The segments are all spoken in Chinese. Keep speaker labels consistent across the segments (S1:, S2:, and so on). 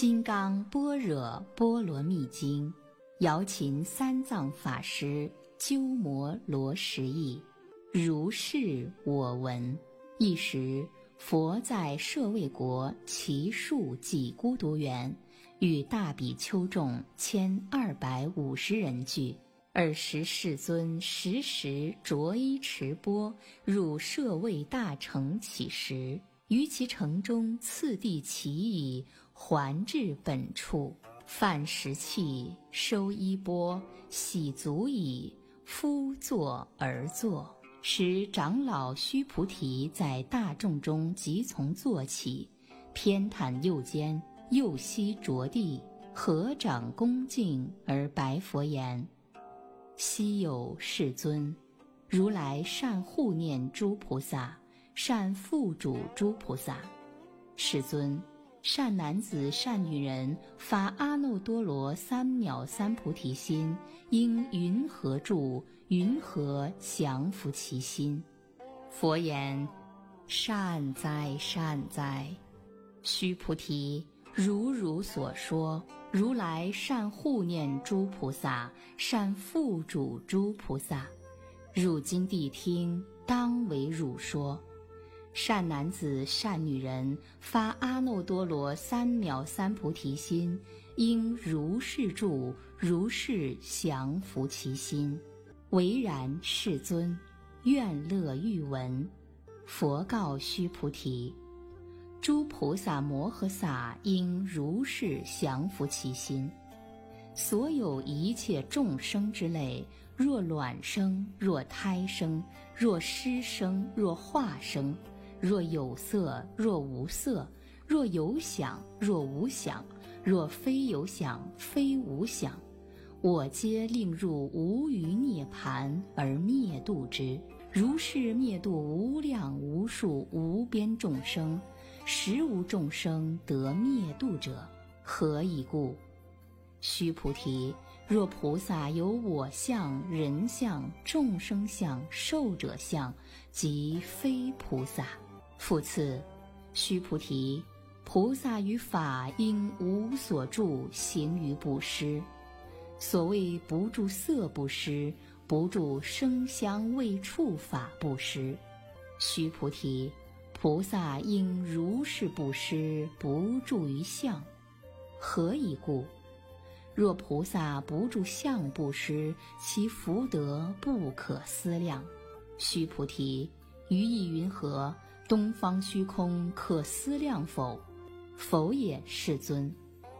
S1: 金刚般若波罗蜜经》，瑶琴三藏法师鸠摩罗什译。如是我闻。一时，佛在舍卫国祇树给孤独园，与大比丘众千二百五十人聚。尔时世尊时时着衣持钵入舍卫大城乞食，于其城中次第乞已，还至本处，饭食讫，收衣钵，洗足矣，夫坐而坐。使长老须菩提在大众中即从坐起，偏袒右肩，右膝着地，合掌恭敬而白佛言。昔有世尊，如来善护念诸菩萨，善付嘱诸菩萨。世尊，善男子、善女人发阿耨多罗三藐三菩提心，应云何住？云何降伏其心？佛言：善哉，善哉！须菩提，如汝所说。如来善护念诸菩萨，善付嘱诸菩萨。汝今谛听，当为汝说。善男子、善女人发阿耨多罗三藐三菩提心，应如是住，如是降伏其心。唯然，世尊，愿乐欲闻。佛告须菩提。诸菩萨摩诃萨应如是降伏其心。所有一切众生之类，若卵生，若胎生，若湿生，若化生，若有色，若无色，若有想，若无想，若非有想，非无想，我皆令入无余涅盘而灭度之。如是灭度无量无数无边众生。实无众生得灭度者，何以故？须菩提，若菩萨有我相、人相、众生相、寿者相，即非菩萨。复次，须菩提，菩萨于法应无所住，行于布施。所谓不住色布施，不住声香味触法布施。须菩提。菩萨应如是布施，不住于相。何以故？若菩萨不住相布施，其福德不可思量。须菩提，于意云何？东方虚空可思量否？否也，世尊。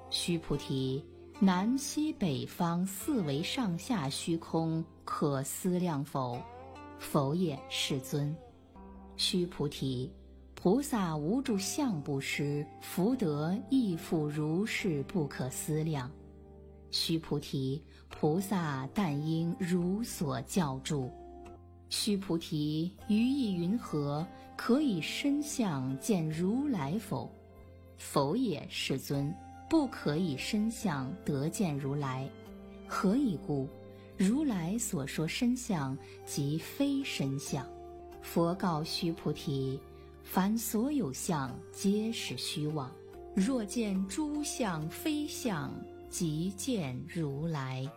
S1: 须菩提，南西北方四维上下虚空可思量否？否也，世尊。须菩提。菩萨无住相布施，福德亦复如是不可思量。须菩提，菩萨但应如所教住。须菩提，于意云何？可以身相见如来否？否也，世尊。不可以身相得见如来。何以故？如来所说身相，即非身相。佛告须菩提。凡所有相，皆是虚妄。若见诸相非相，即见如来。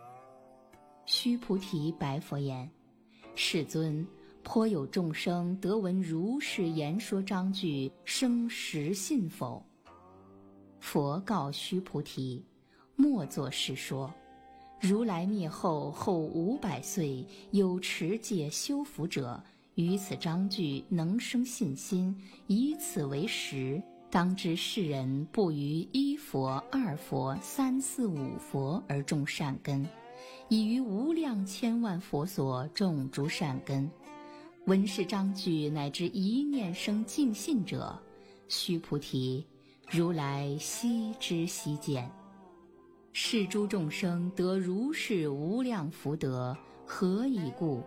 S1: 须菩提白佛言：“世尊，颇有众生得闻如是言说章句，生实信否？”佛告须菩提：“莫作是说。如来灭后后五百岁，有持戒修福者。”于此章句能生信心，以此为实，当知世人不于一佛、二佛、三四五佛而种善根，已于无量千万佛所种诸善根。闻是章句乃至一念生净信者，须菩提，如来悉知悉见。是诸众生得如是无量福德，何以故？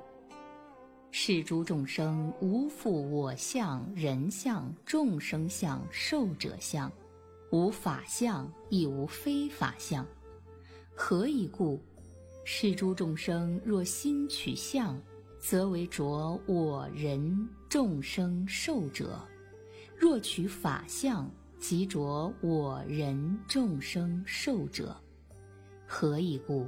S1: 是诸众生无复我相、人相、众生相、寿者相，无法相，亦无非法相。何以故？是诸众生若心取相，则为着我人众生寿者；若取法相，即着我人众生寿者。何以故？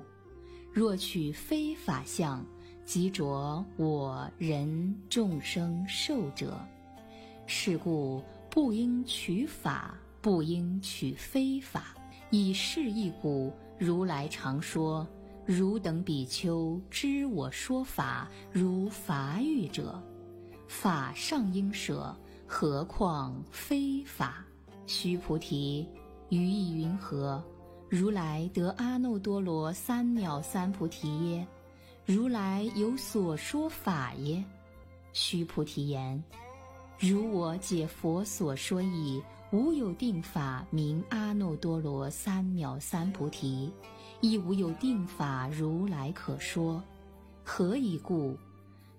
S1: 若取非法相，即着我人众生寿者。是故不应取法，不应取非法。以是义故，如来常说：汝等比丘知我说法，如法语者，法上应舍，何况非法？须菩提，于意云何？如来得阿耨多罗三藐三菩提耶？如来有所说法耶？须菩提言：如我解佛所说义，无有定法名阿耨多罗三藐三菩提，亦无有定法如来可说。何以故？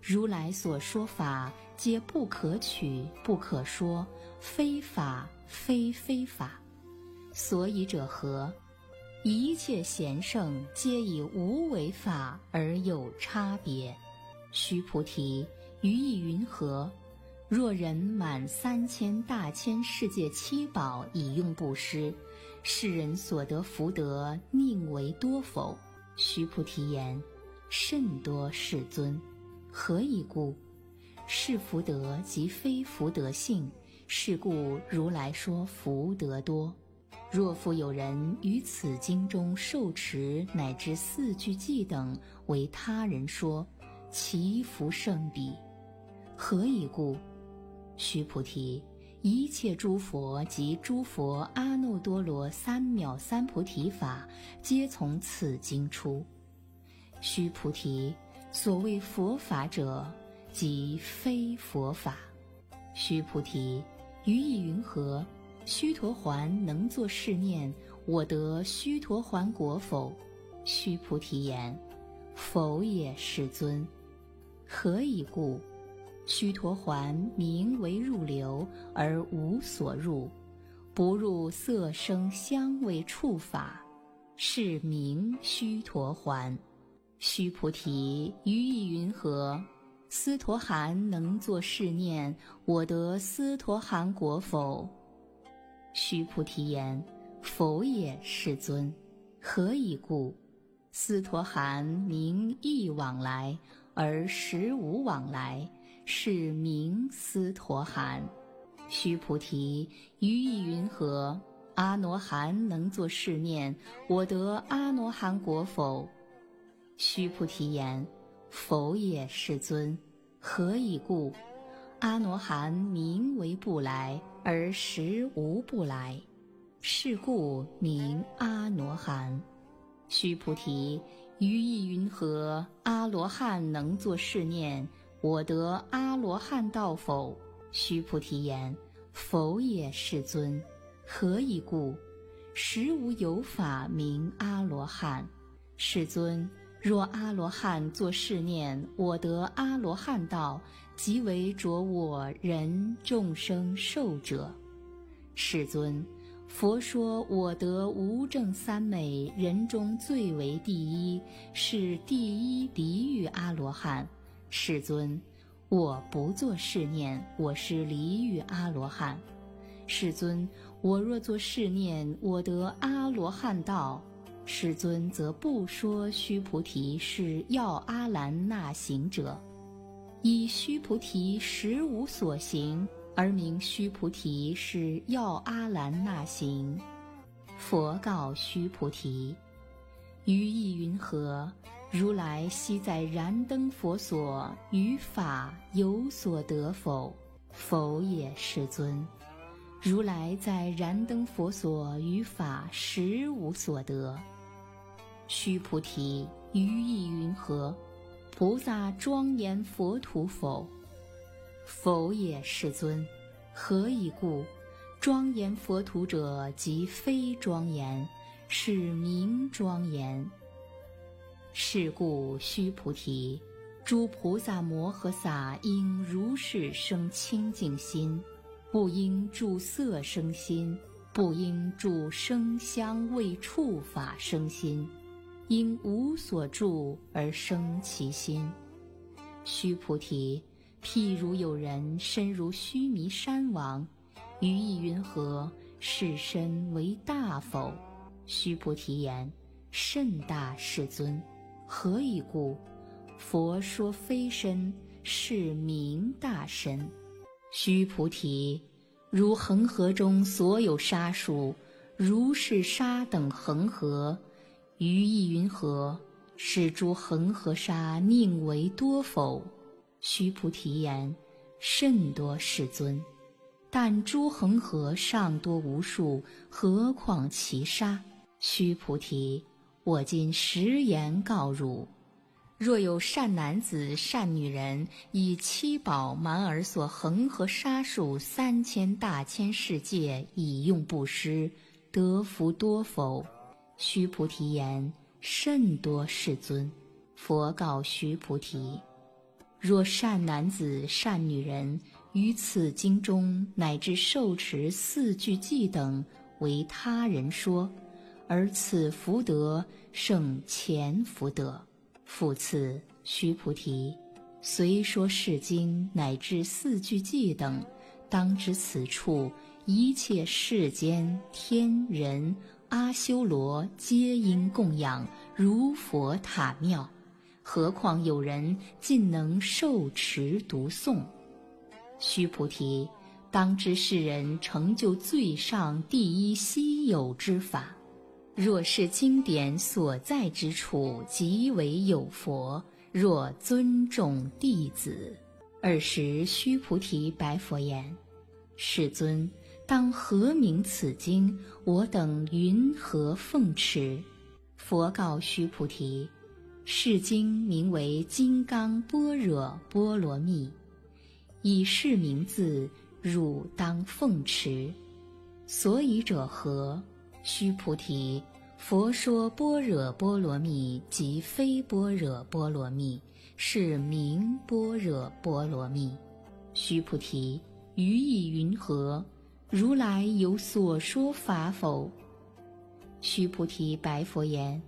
S1: 如来所说法，皆不可取，不可说，非法，非非法。所以者何？一切贤圣皆以无为法而有差别。须菩提，于意云何？若人满三千大千世界七宝以用布施，世人所得福德宁为多否？须菩提言：甚多，世尊。何以故？是福德即非福德性，是故如来说福德多。若复有人于此经中受持乃至四句偈等为他人说，其福甚彼。何以故？须菩提，一切诸佛及诸佛阿耨多罗三藐三菩提法，皆从此经出。须菩提，所谓佛法者，即非佛法。须菩提，于意云何？须陀环能作是念：我得须陀环果否？须菩提言：否也，世尊。何以故？须陀环名为入流，而无所入，不入色声香味触法，是名须陀环。须菩提，于意云何？斯陀含能作是念：我得斯陀含果否？须菩提言：“否也，世尊。何以故？斯陀含名意往来，而实无往来，是名斯陀含。须菩提，于意云何？阿罗汉能作是念：我得阿罗汉果否？须菩提言：否也，世尊。何以故？阿罗汉名为不来。”而实无不来，是故名阿罗汉。须菩提，于意云何？阿罗汉能作是念：我得阿罗汉道否？须菩提言：否也，世尊。何以故？实无有法名阿罗汉。世尊。若阿罗汉作是念，我得阿罗汉道，即为着我人众生寿者。世尊，佛说我得无正三昧，人中最为第一，是第一离欲阿罗汉。世尊，我不作是念，我是离欲阿罗汉。世尊，我若作是念，我得阿罗汉道。世尊则不说须菩提是要阿兰那行者，以须菩提实无所行，而名须菩提是要阿兰那行。佛告须菩提：于意云何？如来昔在燃灯佛所于法有所得否？否也，世尊。如来在燃灯佛所于法实无所得。须菩提，于意云何？菩萨庄严佛土否？否也，世尊。何以故？庄严佛土者，即非庄严，是名庄严。是故，须菩提，诸菩萨摩诃萨应如是生清净心，不应住色生心，不应住声香味触法生心。因无所住而生其心。须菩提，譬如有人身如须弥山王，于意云何？是身为大否？须菩提言：甚大，世尊。何以故？佛说非身，是名大身。须菩提，如恒河中所有沙数，如是沙等恒河，于意云何？是诸恒河沙宁为多否？须菩提言：甚多，世尊。但诸恒河尚多无数，何况其沙？须菩提，我今实言告汝：若有善男子、善女人，以七宝满而所恒河沙数三千大千世界，以用布施，得福多否？须菩提言。甚多，世尊。佛告须菩提：若善男子、善女人于此经中乃至受持四句偈等为他人说，而此福德胜前福德。复次，须菩提，虽说是经乃至四句偈等，当知此处一切世间天人。阿修罗皆应供养如佛塔庙，何况有人尽能受持读诵？须菩提，当知世人成就最上第一稀有之法。若是经典所在之处即为有佛，若尊重弟子，尔时须菩提白佛言：“世尊。”当何名此经？我等云何奉持？佛告须菩提：是经名为《金刚般若波罗蜜》，以是名字，汝当奉持。所以者何？须菩提，佛说般若波罗蜜，即非般若波罗蜜，是名般若波罗蜜。须菩提，于意云何？如来有所说法否？须菩提白佛言：“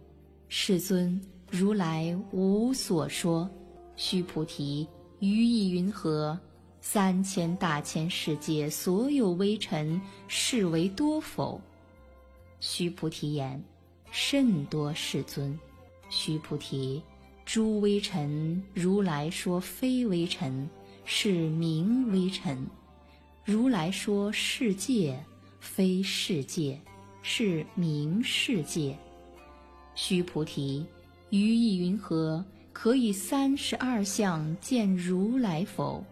S1: 世尊，如来无所说。”须菩提，于意云何？三千大千世界所有微尘，是为多否？须菩提言：“甚多，世尊。”须菩提，诸微尘，如来说非微尘，是名微尘。如来说世界非世界，是名世界。须菩提，于意云何？可以三十二相见如来否？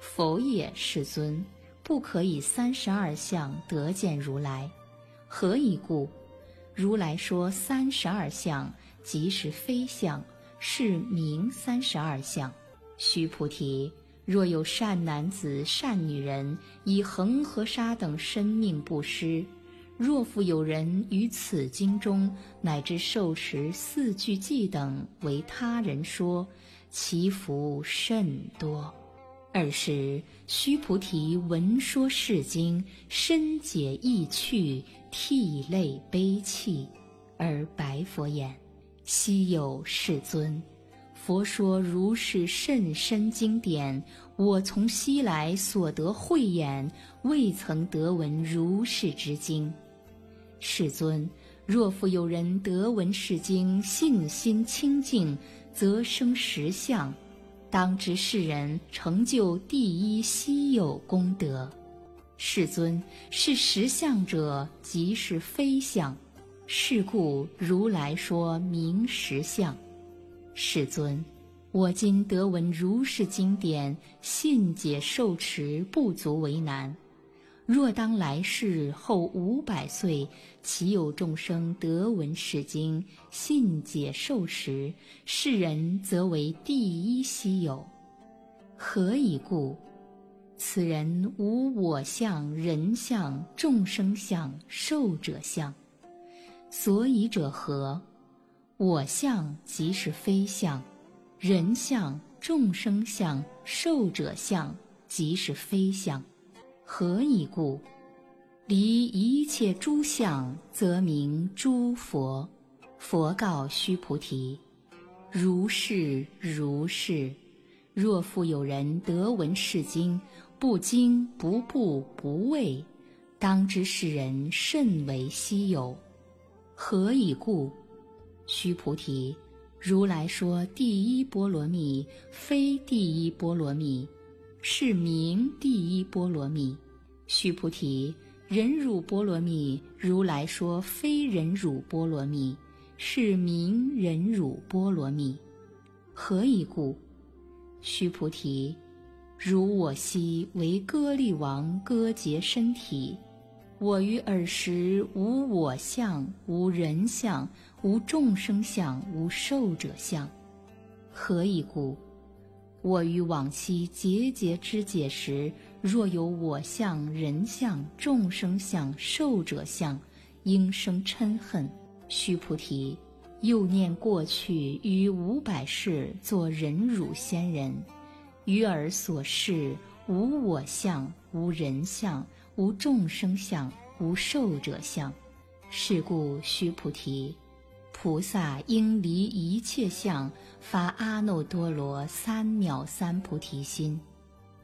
S1: 否也，世尊，不可以三十二相得见如来。何以故？如来说三十二相，即是非相，是名三十二相。须菩提。若有善男子、善女人，以恒河沙等生命布施；若复有人于此经中乃至受持四句偈等为他人说，其福甚多。尔时，须菩提闻说是经，深解意趣，涕泪悲泣，而白佛言：“昔有世尊。”佛说如是甚深经典，我从昔来所得慧眼，未曾得闻如是之经。世尊，若复有人得闻是经，信心清净，则生实相，当知世人成就第一稀有功德。世尊，是实相者，即是非相，是故如来说明实相。世尊，我今得闻如是经典，信解受持不足为难。若当来世后五百岁，其有众生得闻是经，信解受持，世人则为第一稀有。何以故？此人无我相、人相、众生相、寿者相。所以者何？我相即是非相，人相、众生相、寿者相即是非相。何以故？离一切诸相，则名诸佛。佛告须菩提：如是如是。若复有人得闻是经，不惊不怖不畏，当知世人甚为稀有。何以故？须菩提，如来说第一波罗蜜非第一波罗蜜，是名第一波罗蜜。须菩提，忍辱波罗蜜，如来说非忍辱波罗蜜，是名忍辱波罗蜜。何以故？须菩提，如我昔为歌利王割截身体，我于尔时无我相，无人相，无众生相，无寿者相。何以故？我于往昔节节之解时，若有我相、人相、众生相、寿者相，应生嗔恨。须菩提。又念过去于五百世做忍辱仙人，于尔所示无我相、无人相、无众生相、无寿者相。是故须菩提，菩萨应离一切相，发阿耨多罗三藐三菩提心，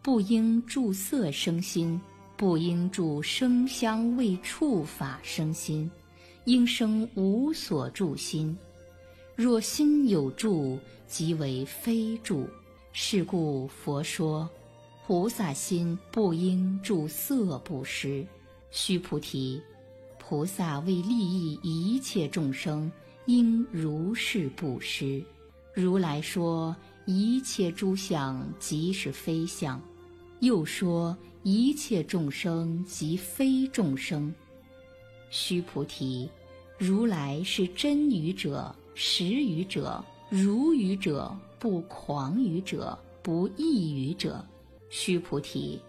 S1: 不应住色生心，不应住声香味触法生心，应生无所住心。若心有住，即为非住。是故佛说，菩萨心不应住色布施。须菩提，菩萨为利益一切众生，应如是布施。如来说一切诸相即是非相，又说一切众生即非众生。须菩提，如来是真语者。实语者，如语者，不狂语者，不异语者。须菩提，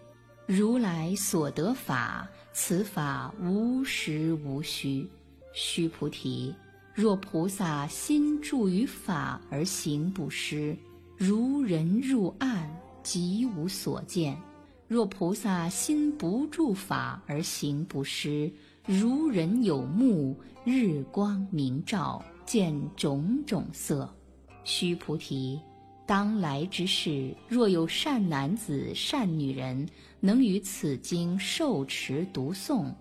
S1: 如来所得法，此法无实无虚。须菩提，若菩萨心住于法而行不施，如人入暗，即无所见；若菩萨心不住法而行不施，如人有目，日光明照。见种种色，须菩提，当来之世，若有善男子、善女人，能于此经受持读诵，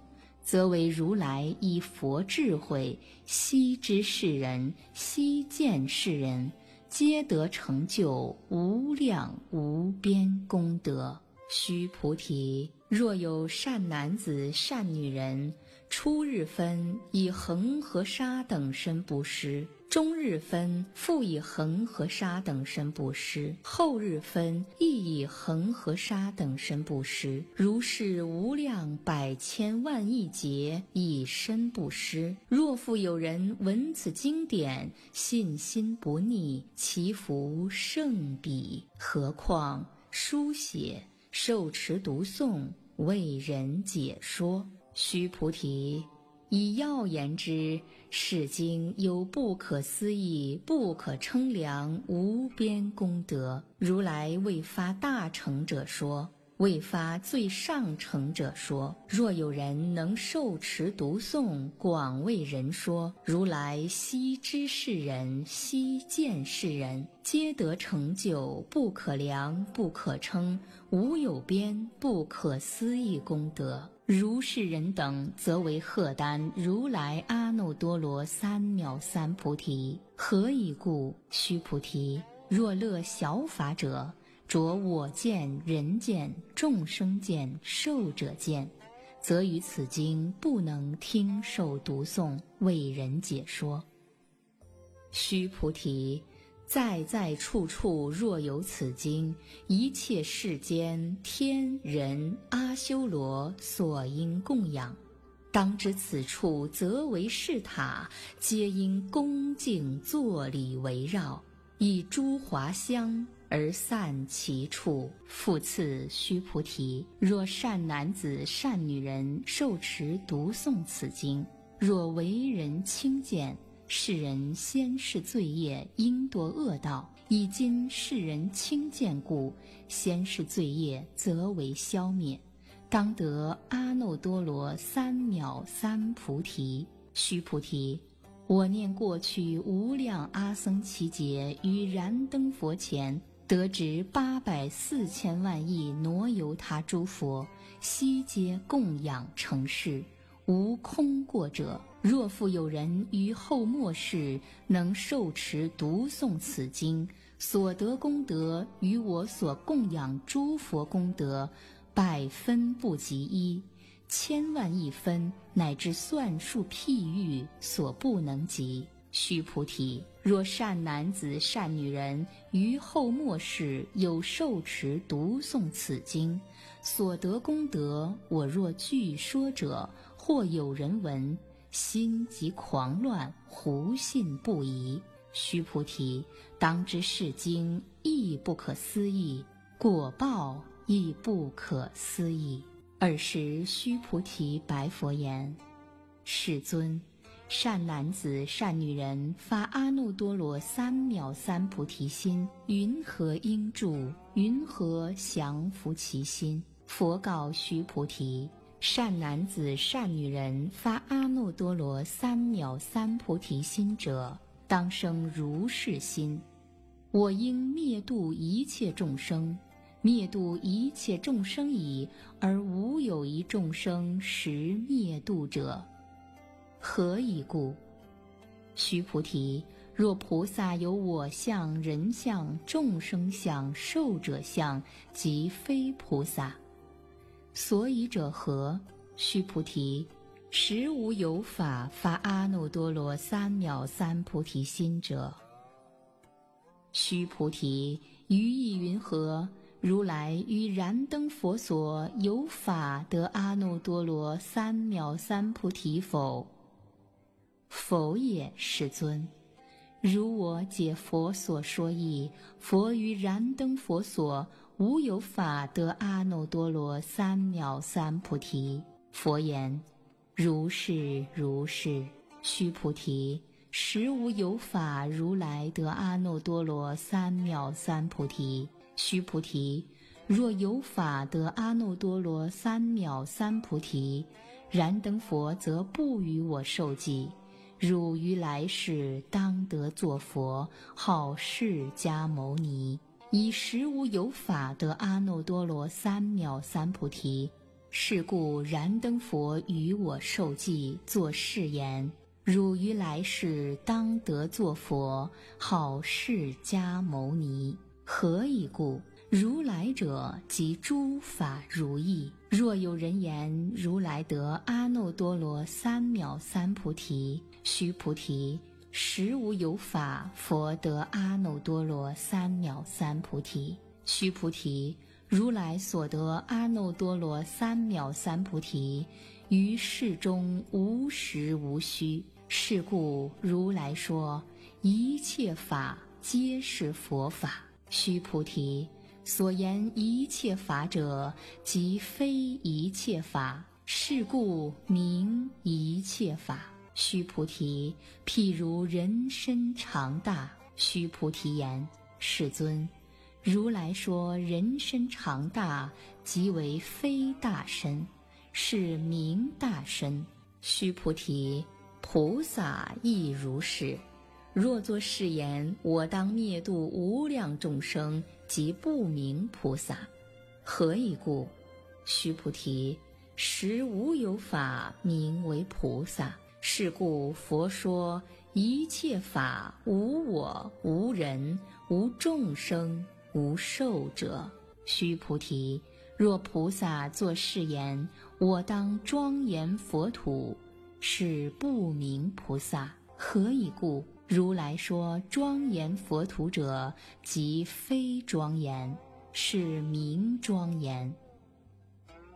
S1: 则为如来以佛智慧悉知世人，悉见世人，皆得成就无量无边功德。须菩提，若有善男子、善女人，初日分以恒河沙等身布施，中日分复以恒河沙等身布施，后日分亦以恒河沙等身布施。如是无量百千万亿劫以身布施。若复有人闻此经典，信心不逆，其福胜彼。何况书写？受持读诵，为人解说。须菩提，以要言之，是经有不可思议、不可称量、无边功德。如来未发大乘者说。未发最上乘者说：若有人能受持读诵，广为人说，如来悉知世人，悉见世人，皆得成就不可量、不可称、无有边、不可思议功德。如是人等，则为荷担如来阿耨多罗三藐三菩提。何以故？须菩提，若乐小法者。着我见、人见、众生见、寿者见，则于此经不能听受读诵，为人解说。须菩提，在在处处若有此经，一切世间天人阿修罗所应供养。当知此处则为是塔，皆因恭敬坐礼围绕，以诸华香。而散其处。复次，须菩提，若善男子、善女人受持读诵此经，若为人轻贱，世人先世罪业应堕恶道，以今世人轻贱故，先世罪业则为消灭，当得阿耨多罗三藐三菩提。须菩提，我念过去无量阿僧祇劫于燃灯佛前。得值八百四千万亿挪由他诸佛，悉皆供养成事，无空过者。若复有人于后末世能受持读诵此经，所得功德与我所供养诸佛功德，百分不及一，千万亿分，乃至算数譬喻所不能及。须菩提，若善男子、善女人于后末世有受持读诵此经，所得功德，我若据说者，或有人闻，心即狂乱，胡信不疑。须菩提，当知是经亦不可思议，果报亦不可思议。尔时，须菩提白佛言：“世尊。”善男子、善女人发阿耨多罗三藐三菩提心，云何应住？云何降伏其心？佛告须菩提：善男子、善女人发阿耨多罗三藐三菩提心者，当生如是心：我应灭度一切众生，灭度一切众生已，而无有一众生实灭度者。何以故？须菩提，若菩萨有我相、人相、众生相、寿者相，即非菩萨。所以者何？须菩提，实无有法发阿耨多罗三藐三菩提心者。须菩提，于意云何？如来于燃灯佛所有法得阿耨多罗三藐三菩提否？否也，世尊。如我解佛所说义，佛于燃灯佛所无有法得阿耨多罗三藐三菩提。佛言：如是如是。须菩提，实无有法如来得阿耨多罗三藐三菩提。须菩提，若有法得阿耨多罗三藐三菩提，燃灯佛则不与我受记。汝于来世当得作佛，号释迦牟尼，以实无有法得阿耨多罗三藐三菩提。是故燃灯佛与我受记，作誓言：汝于来世当得作佛，号释迦牟尼。何以故？如来者，即诸法如意。若有人言如来得阿耨多罗三藐三菩提，须菩提，实无有法佛得阿耨多罗三藐三菩提。须菩提，如来所得阿耨多罗三藐三菩提，于世中无实无虚。是故如来说一切法皆是佛法。须菩提。所言一切法者，即非一切法，是故名一切法。须菩提，譬如人身长大。须菩提言：世尊，如来说人身长大，即为非大身，是名大身。须菩提，菩萨亦如是。若作是言，我当灭度无量众生。即不明菩萨，何以故？须菩提，实无有法名为菩萨。是故佛说一切法无我、无人、无众生、无寿者。须菩提，若菩萨作誓言，我当庄严佛土，是不明菩萨。何以故？如来说庄严佛土者，即非庄严，是名庄严。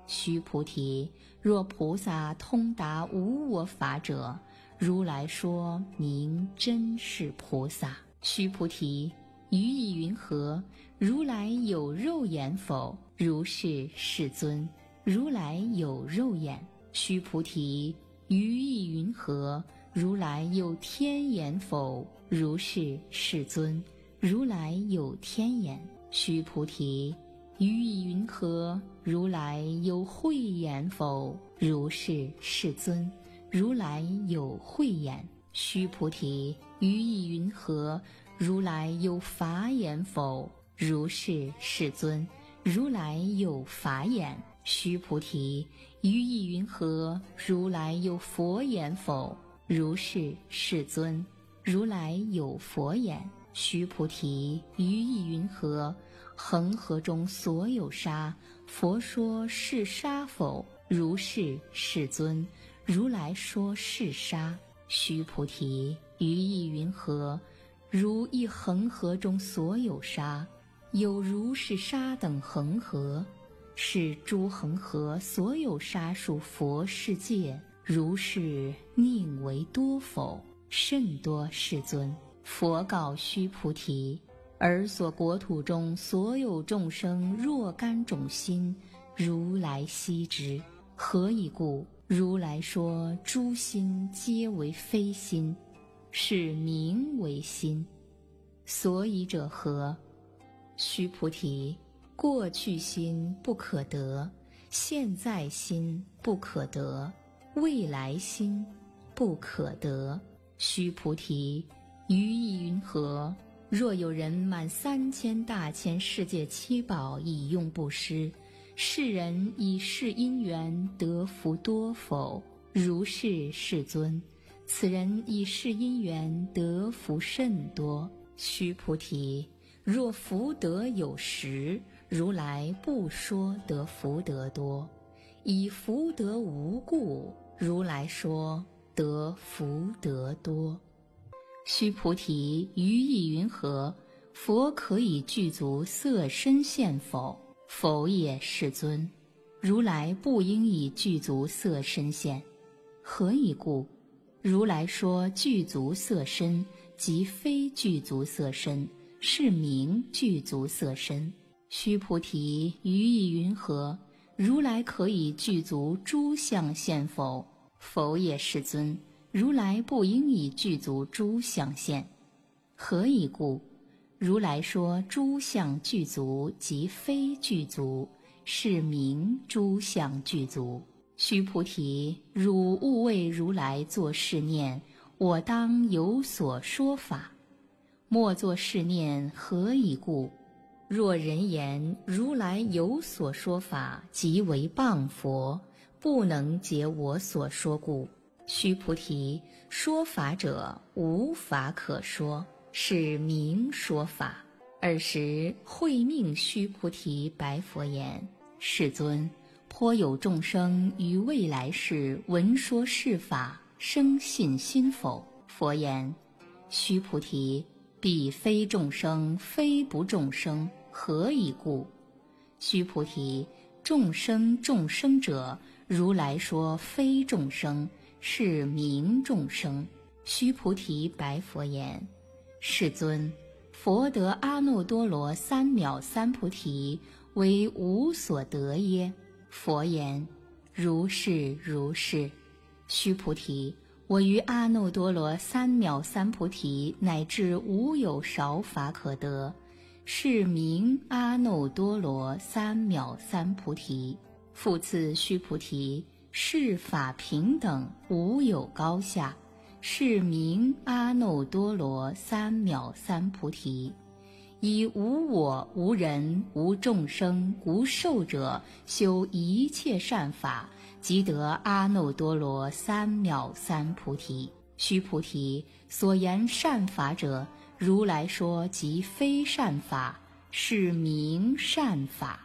S1: 须菩提，若菩萨通达无我法者，如来说名真是菩萨。须菩提，于意云何？如来有肉眼否？如是，世尊。如来有肉眼。须菩提，于意云何？如来有天眼否？如是，世尊。如来有天眼。须菩提，于意云何？如来有慧眼否？如是，世尊。如来有慧眼。须菩提，于意云何？如来有法眼否？如是，世尊。如来有法眼。须菩提，于意云何？如来有佛眼否？如是，世尊。如来有佛眼。须菩提，于意云何？恒河中所有沙，佛说是沙否？如是，世尊。如来说是沙。须菩提，于意云何？如一恒河中所有沙。有如是沙等恒河，是诸恒河所有沙数佛世界，如是宁为多否？甚多，世尊。佛告须菩提：尔所国土中所有众生若干种心，如来悉知。何以故？如来说诸心皆为非心，是名为心。所以者何？须菩提，过去心不可得，现在心不可得，未来心不可得。须菩提，于意云何？若有人满三千大千世界七宝以用布施，世人以是因缘得福多否？如是，世尊。此人以是因缘得福甚多。须菩提。若福德有实，如来不说得福德多；以福德无故，如来说得福德多。须菩提，于意云何？佛可以具足色身现否？否也，世尊。如来不应以具足色身现。何以故？如来说具足色身，即非具足色身。是名具足色身。须菩提，于意云何？如来可以具足诸相现否？否也，世尊。如来不应以具足诸相现。何以故？如来说诸相具足，即非具足，是名诸相具足。须菩提，汝勿为如来作是念：我当有所说法。莫作是念，何以故？若人言如来有所说法，即为谤佛，不能解我所说故。须菩提，说法者无法可说，是名说法。尔时会命须菩提白佛言：“世尊，颇有众生于未来世闻说是法，生信心否？”佛言：“须菩提。”彼非众生，非不众生，何以故？须菩提，众生众生者，如来说非众生，是名众生。须菩提白佛言：“世尊，佛得阿耨多罗三藐三菩提，为无所得耶？”佛言：“如是如是。”须菩提。我于阿耨多罗三藐三菩提，乃至无有少法可得，是名阿耨多罗三藐三菩提。复次，须菩提，是法平等，无有高下，是名阿耨多罗三藐三菩提。以无我、无人、无众生、无寿者，修一切善法。即得阿耨多罗三藐三菩提。须菩提，所言善法者，如来说即非善法，是名善法。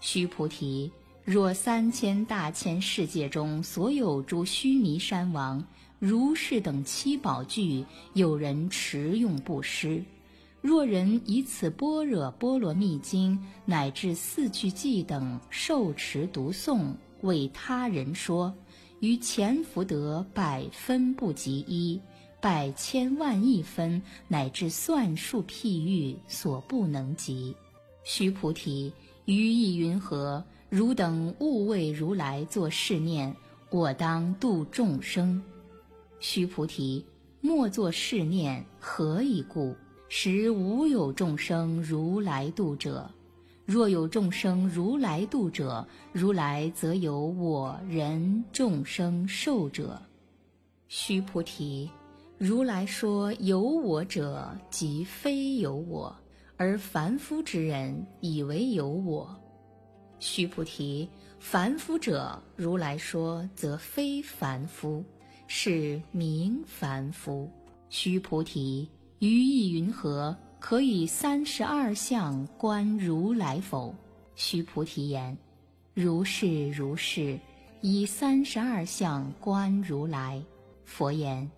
S1: 须菩提，若三千大千世界中所有诸须弥山王、如是等七宝具，有人持用布施，若人以此般若波罗蜜经乃至四句偈等受持读诵。为他人说，于前福德百分不及一，百千万亿分，乃至算数譬喻所不能及。须菩提，于意云何？汝等勿为如来作是念：我当度众生。须菩提，莫作是念，何以故？实无有众生如来度者。若有众生如来度者，如来则有我人众生寿者。须菩提，如来说有我者，即非有我；而凡夫之人以为有我。须菩提，凡夫者，如来说则非凡夫，是名凡夫。须菩提，于意云何？可以三十二相观如来否？须菩提言：如是如是，以三十二相观如来。佛言：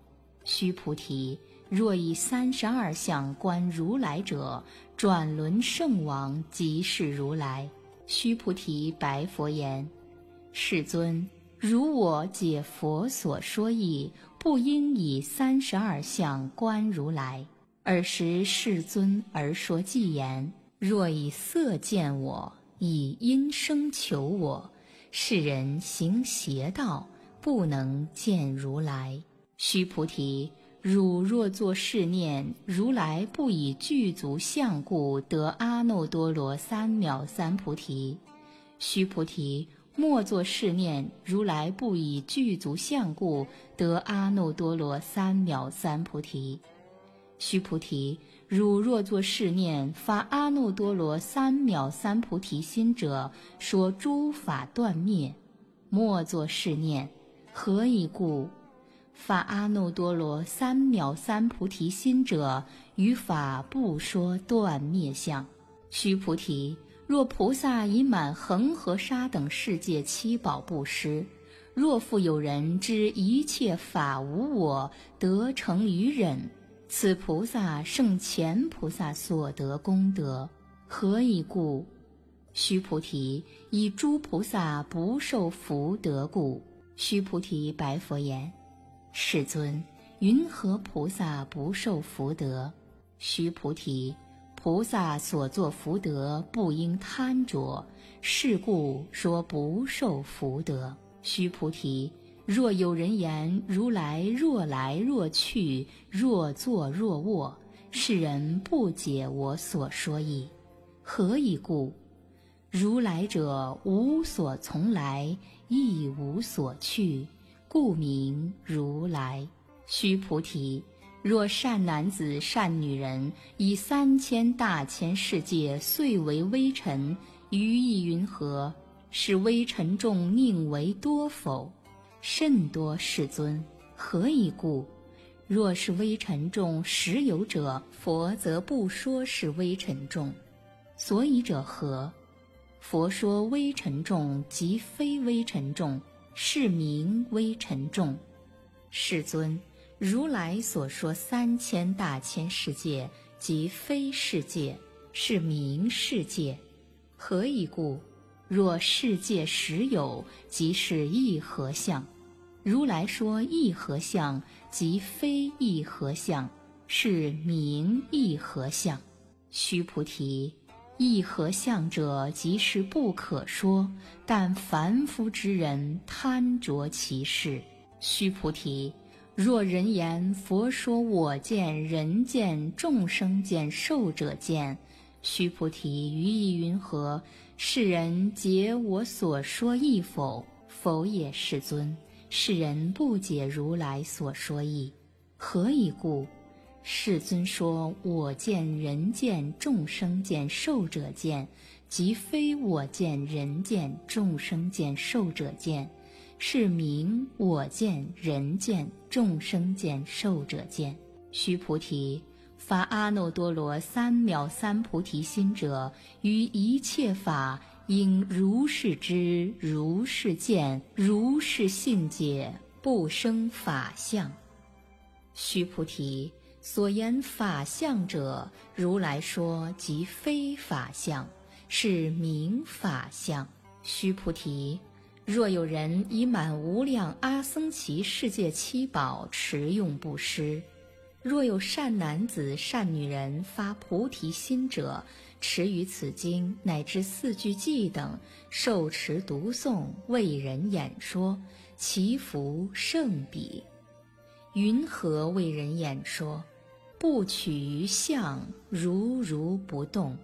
S1: 须菩提，若以三十二相观如来者，转轮圣王即是如来。须菩提白佛言：世尊，如我解佛所说义，不应以三十二相观如来。尔时世尊而说偈言：若以色见我，以音声求我，世人行邪道，不能见如来。须菩提，汝若作是念：如来不以具足相故得阿耨多罗三藐三菩提。须菩提，莫作是念：如来不以具足相故得阿耨多罗三藐三菩提。须菩提，汝若作是念，发阿耨多罗三藐三菩提心者，说诸法断灭；莫作是念，何以故？法阿耨多罗三藐三菩提心者，于法不说断灭相。须菩提，若菩萨以满恒河沙等世界七宝布施，若复有人知一切法无我，得成于忍。此菩萨胜前菩萨所得功德，何以故？须菩提，以诸菩萨不受福德故。须菩提白佛言：“世尊，云何菩萨不受福德？”须菩提，菩萨所作福德，不应贪着，是故说不受福德。须菩提。若有人言如来若来若去，若坐若卧，世人不解我所说意，何以故？如来者无所从来，亦无所去，故名如来。须菩提，若善男子善女人，以三千大千世界遂为微尘，于意云何？是微尘众宁为多否？甚多，世尊，何以故？若是微尘众实有者，佛则不说是微尘众。所以者何？佛说微尘众，即非微尘众，是名微尘众。世尊，如来所说三千大千世界，即非世界，是名世界。何以故？若世界实有，即是一合相。如来说一合相，即非一合相，是名一合相。须菩提，一合相者，即是不可说，但凡夫之人贪着其事。须菩提，若人言佛说我见、人见、众生见、寿者见，须菩提，于意云何？世人解我所说意否？否也，世尊。世人不解如来所说意，何以故？世尊说：“我见、人见、众生见、寿者见，即非我见、人见、众生见、寿者见，是名我见、人见、众生见、寿者见。”须菩提，发阿耨多罗三藐三菩提心者，于一切法。应如是知，如是见，如是信解，不生法相。须菩提，所言法相者，如来说即非法相，是名法相。须菩提，若有人以满无量阿僧祇世界七宝持用布施，若有善男子善女人发菩提心者，持于此经乃至四句偈等，受持读诵，为人演说，其福甚彼。云何为人演说？不取于相，如如不动。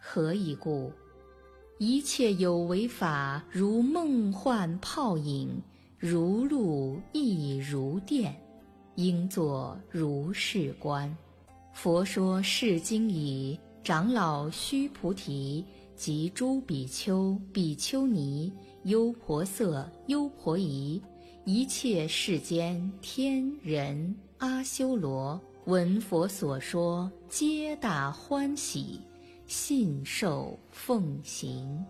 S1: 何以故？一切有为法，如梦幻泡影，如露亦如电，应作如是观。佛说《是经》已，长老须菩提及诸比丘、比丘尼、优婆塞、优婆夷，一切世间天人、阿修罗、闻佛所说皆大欢喜信受奉行。